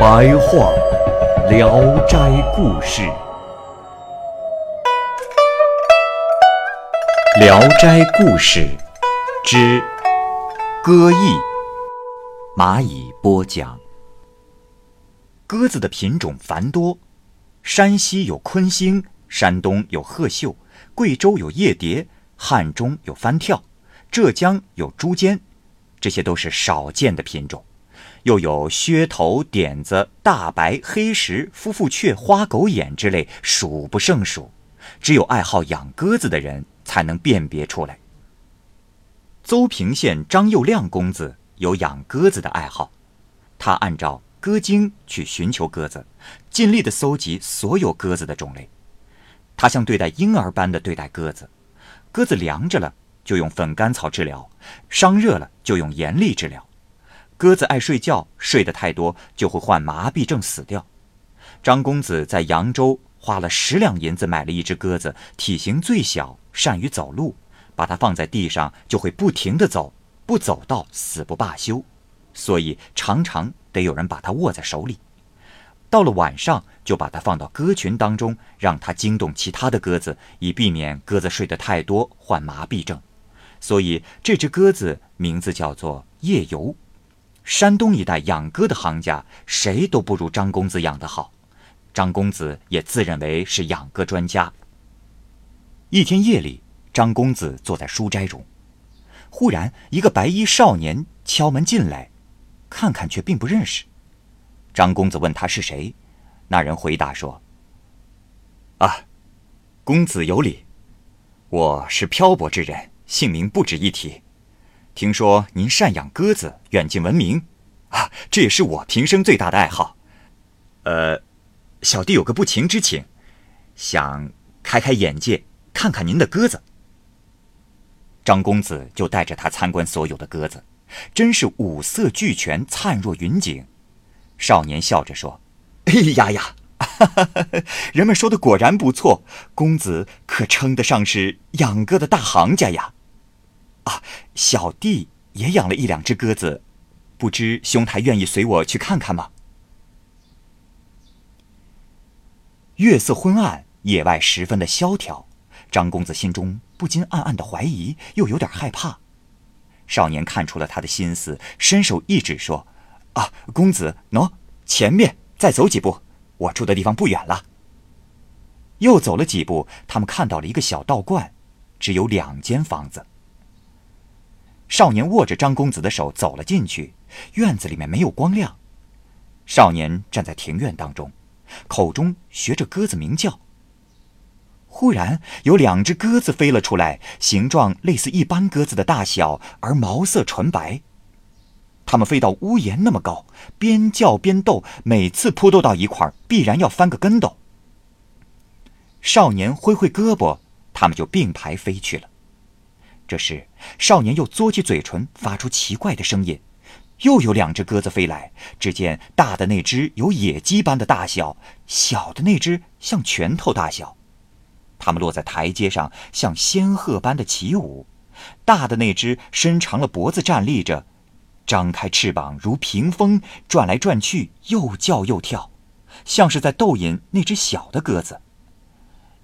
白话《聊斋故事》，《聊斋故事》之歌艺，蚂蚁播讲。鸽子的品种繁多，山西有昆星，山东有鹤秀，贵州有夜蝶，汉中有翻跳，浙江有朱尖，这些都是少见的品种。又有靴头、点子、大白、黑石、夫妇雀、花狗眼之类，数不胜数。只有爱好养鸽子的人才能辨别出来。邹平县张佑亮公子有养鸽子的爱好，他按照。鸽经去寻求鸽子，尽力的搜集所有鸽子的种类。他像对待婴儿般的对待鸽子，鸽子凉着了就用粉甘草治疗，伤热了就用盐粒治疗。鸽子爱睡觉，睡得太多就会患麻痹症死掉。张公子在扬州花了十两银子买了一只鸽子，体型最小，善于走路，把它放在地上就会不停地走，不走到死不罢休，所以常常。得有人把它握在手里，到了晚上就把它放到鸽群当中，让它惊动其他的鸽子，以避免鸽子睡得太多患麻痹症。所以这只鸽子名字叫做夜游。山东一带养鸽的行家谁都不如张公子养得好，张公子也自认为是养鸽专家。一天夜里，张公子坐在书斋中，忽然一个白衣少年敲门进来。看看却并不认识，张公子问他是谁，那人回答说：“啊，公子有礼，我是漂泊之人，姓名不值一提。听说您善养鸽子，远近闻名，啊，这也是我平生最大的爱好。呃，小弟有个不情之请，想开开眼界，看看您的鸽子。”张公子就带着他参观所有的鸽子。真是五色俱全，灿若云锦。少年笑着说：“哎呀呀，人们说的果然不错，公子可称得上是养鸽的大行家呀！小弟也养了一两只鸽子，不知兄台愿意随我去看看吗？”月色昏暗，野外十分的萧条，张公子心中不禁暗暗的怀疑，又有点害怕。少年看出了他的心思，伸手一指说：“啊，公子，喏，前面再走几步，我住的地方不远了。”又走了几步，他们看到了一个小道观，只有两间房子。少年握着张公子的手走了进去，院子里面没有光亮。少年站在庭院当中，口中学着鸽子鸣叫。忽然有两只鸽子飞了出来，形状类似一般鸽子的大小，而毛色纯白。它们飞到屋檐那么高，边叫边斗，每次扑斗到一块儿，必然要翻个跟斗。少年挥挥胳膊，它们就并排飞去了。这时，少年又嘬起嘴唇，发出奇怪的声音。又有两只鸽子飞来，只见大的那只有野鸡般的大小，小的那只像拳头大小。它们落在台阶上，像仙鹤般的起舞。大的那只伸长了脖子站立着，张开翅膀如屏风，转来转去，又叫又跳，像是在逗引那只小的鸽子。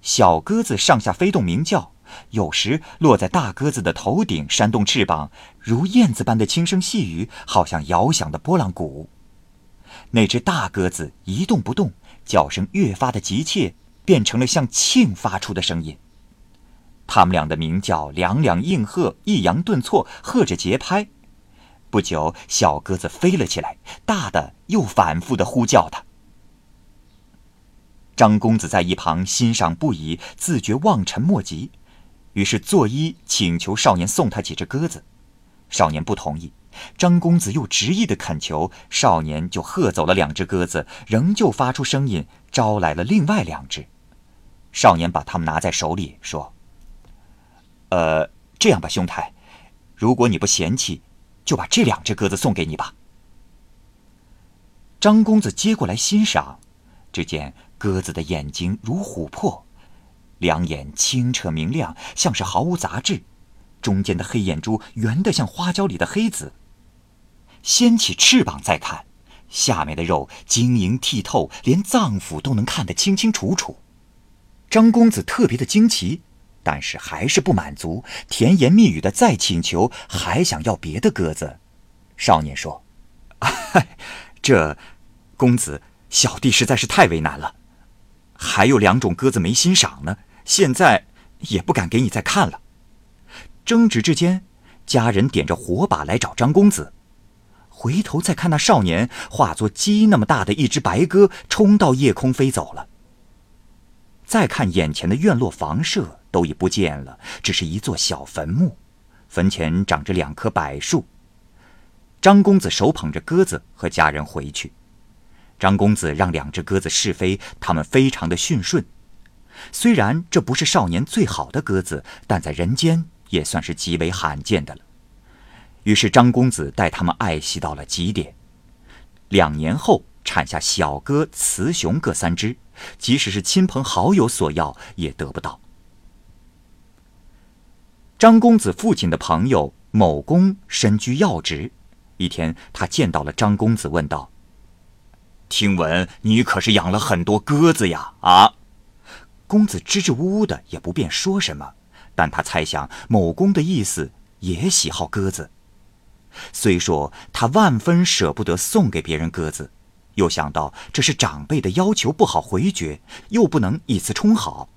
小鸽子上下飞动鸣叫，有时落在大鸽子的头顶，扇动翅膀，如燕子般的轻声细语，好像摇响的拨浪鼓。那只大鸽子一动不动，叫声越发的急切。变成了像磬发出的声音。他们俩的鸣叫两两应和，抑扬顿挫，和着节拍。不久，小鸽子飞了起来，大的又反复的呼叫他。张公子在一旁欣赏不已，自觉望尘莫及，于是作揖请求少年送他几只鸽子。少年不同意，张公子又执意的恳求，少年就喝走了两只鸽子，仍旧发出声音，招来了另外两只。少年把它们拿在手里，说：“呃，这样吧，兄台，如果你不嫌弃，就把这两只鸽子送给你吧。”张公子接过来欣赏，只见鸽子的眼睛如琥珀，两眼清澈明亮，像是毫无杂质。中间的黑眼珠圆得像花椒里的黑子。掀起翅膀再看，下面的肉晶莹剔透，连脏腑都能看得清清楚楚。张公子特别的惊奇，但是还是不满足，甜言蜜语的再请求，还想要别的鸽子。少年说：“这，公子，小弟实在是太为难了，还有两种鸽子没欣赏呢，现在也不敢给你再看了。”争执之间，家人点着火把来找张公子。回头再看那少年，化作鸡那么大的一只白鸽，冲到夜空飞走了。再看眼前的院落房舍，都已不见了，只是一座小坟墓，坟前长着两棵柏树。张公子手捧着鸽子和家人回去。张公子让两只鸽子试飞，它们非常的驯顺。虽然这不是少年最好的鸽子，但在人间。也算是极为罕见的了。于是张公子待他们爱惜到了极点。两年后产下小鸽、雌雄各三只，即使是亲朋好友索要也得不到。张公子父亲的朋友某公身居要职，一天他见到了张公子，问道：“听闻你可是养了很多鸽子呀？”啊，公子支支吾吾的，也不便说什么。但他猜想某公的意思也喜好鸽子，虽说他万分舍不得送给别人鸽子，又想到这是长辈的要求，不好回绝，又不能以次充好，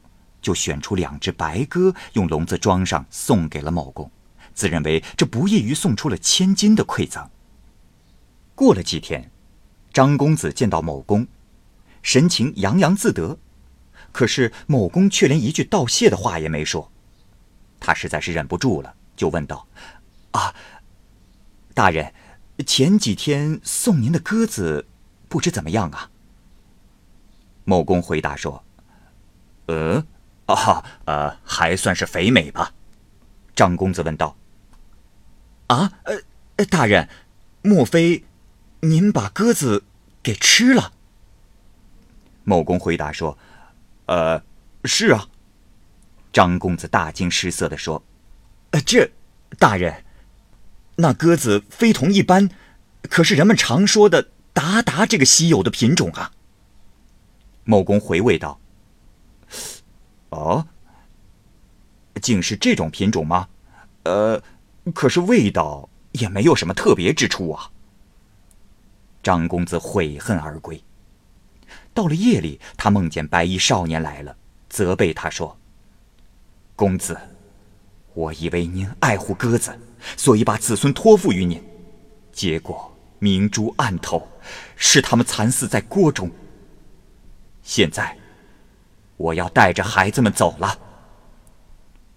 就选出两只白鸽，用笼子装上，送给了某公，自认为这不异于送出了千金的馈赠。过了几天，张公子见到某公，神情洋洋自得，可是某公却连一句道谢的话也没说。他实在是忍不住了，就问道：“啊，大人，前几天送您的鸽子，不知怎么样啊？”某公回答说：“呃，啊，呃，还算是肥美吧。”张公子问道：“啊，呃，大人，莫非您把鸽子给吃了？”某公回答说：“呃，是啊。”张公子大惊失色地说：“呃，这，大人，那鸽子非同一般，可是人们常说的达达这个稀有的品种啊。”某公回味道：“哦，竟是这种品种吗？呃，可是味道也没有什么特别之处啊。”张公子悔恨而归。到了夜里，他梦见白衣少年来了，责备他说。公子，我以为您爱护鸽子，所以把子孙托付于您，结果明珠暗投，使他们惨死在锅中。现在，我要带着孩子们走了。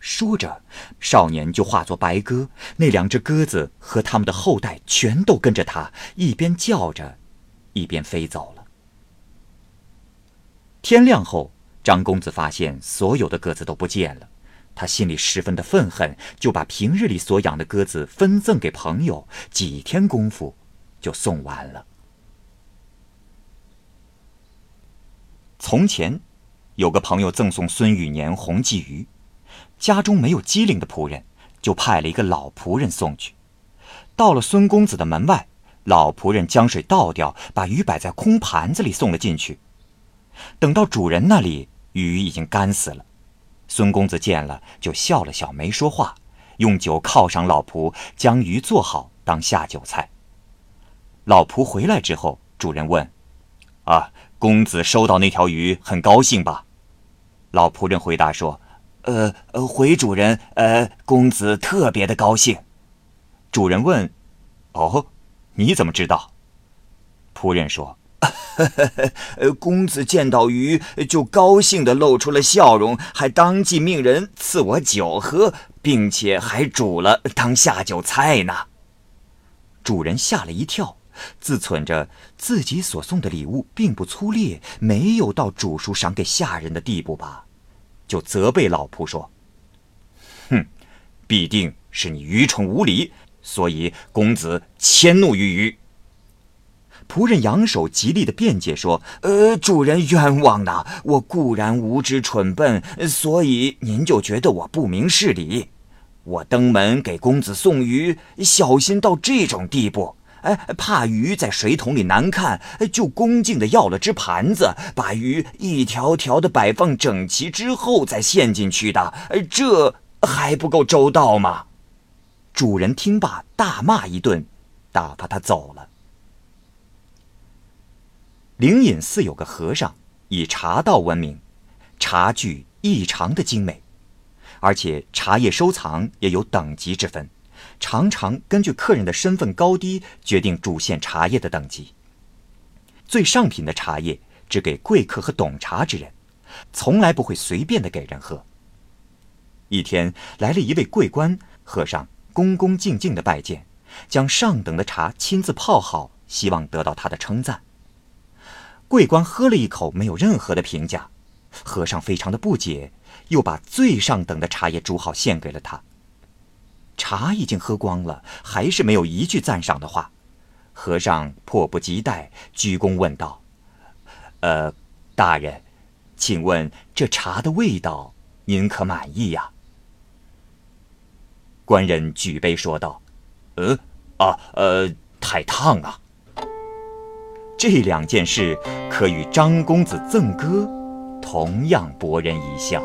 说着，少年就化作白鸽，那两只鸽子和他们的后代全都跟着他，一边叫着，一边飞走了。天亮后，张公子发现所有的鸽子都不见了。他心里十分的愤恨，就把平日里所养的鸽子分赠给朋友，几天功夫就送完了。从前，有个朋友赠送孙雨年红鲫鱼，家中没有机灵的仆人，就派了一个老仆人送去。到了孙公子的门外，老仆人将水倒掉，把鱼摆在空盘子里送了进去。等到主人那里，鱼已经干死了。孙公子见了，就笑了笑，没说话，用酒犒赏老仆，将鱼做好当下酒菜。老仆回来之后，主人问：“啊，公子收到那条鱼，很高兴吧？”老仆人回答说：“呃呃，回主人，呃，公子特别的高兴。”主人问：“哦，你怎么知道？”仆人说。公子见到鱼就高兴的露出了笑容，还当即命人赐我酒喝，并且还煮了当下酒菜呢。主人吓了一跳，自忖着自己所送的礼物并不粗劣，没有到主书赏给下人的地步吧，就责备老仆说：“哼，必定是你愚蠢无礼，所以公子迁怒于鱼。”仆人扬手极力的辩解说：“呃，主人冤枉呐！我固然无知蠢笨，所以您就觉得我不明事理。我登门给公子送鱼，小心到这种地步，哎，怕鱼在水桶里难看，就恭敬的要了只盘子，把鱼一条条的摆放整齐之后再陷进去的，这还不够周到吗？”主人听罢大骂一顿，打发他走了。灵隐寺有个和尚，以茶道闻名，茶具异常的精美，而且茶叶收藏也有等级之分，常常根据客人的身份高低决定主线茶叶的等级。最上品的茶叶只给贵客和懂茶之人，从来不会随便的给人喝。一天来了一位贵官，和尚恭恭敬敬的拜见，将上等的茶亲自泡好，希望得到他的称赞。贵官喝了一口，没有任何的评价。和尚非常的不解，又把最上等的茶叶煮好献给了他。茶已经喝光了，还是没有一句赞赏的话。和尚迫不及待，鞠躬问道：“呃，大人，请问这茶的味道，您可满意呀？”官人举杯说道：“呃，啊，呃，太烫啊。”这两件事，可与张公子赠歌，同样博人一笑。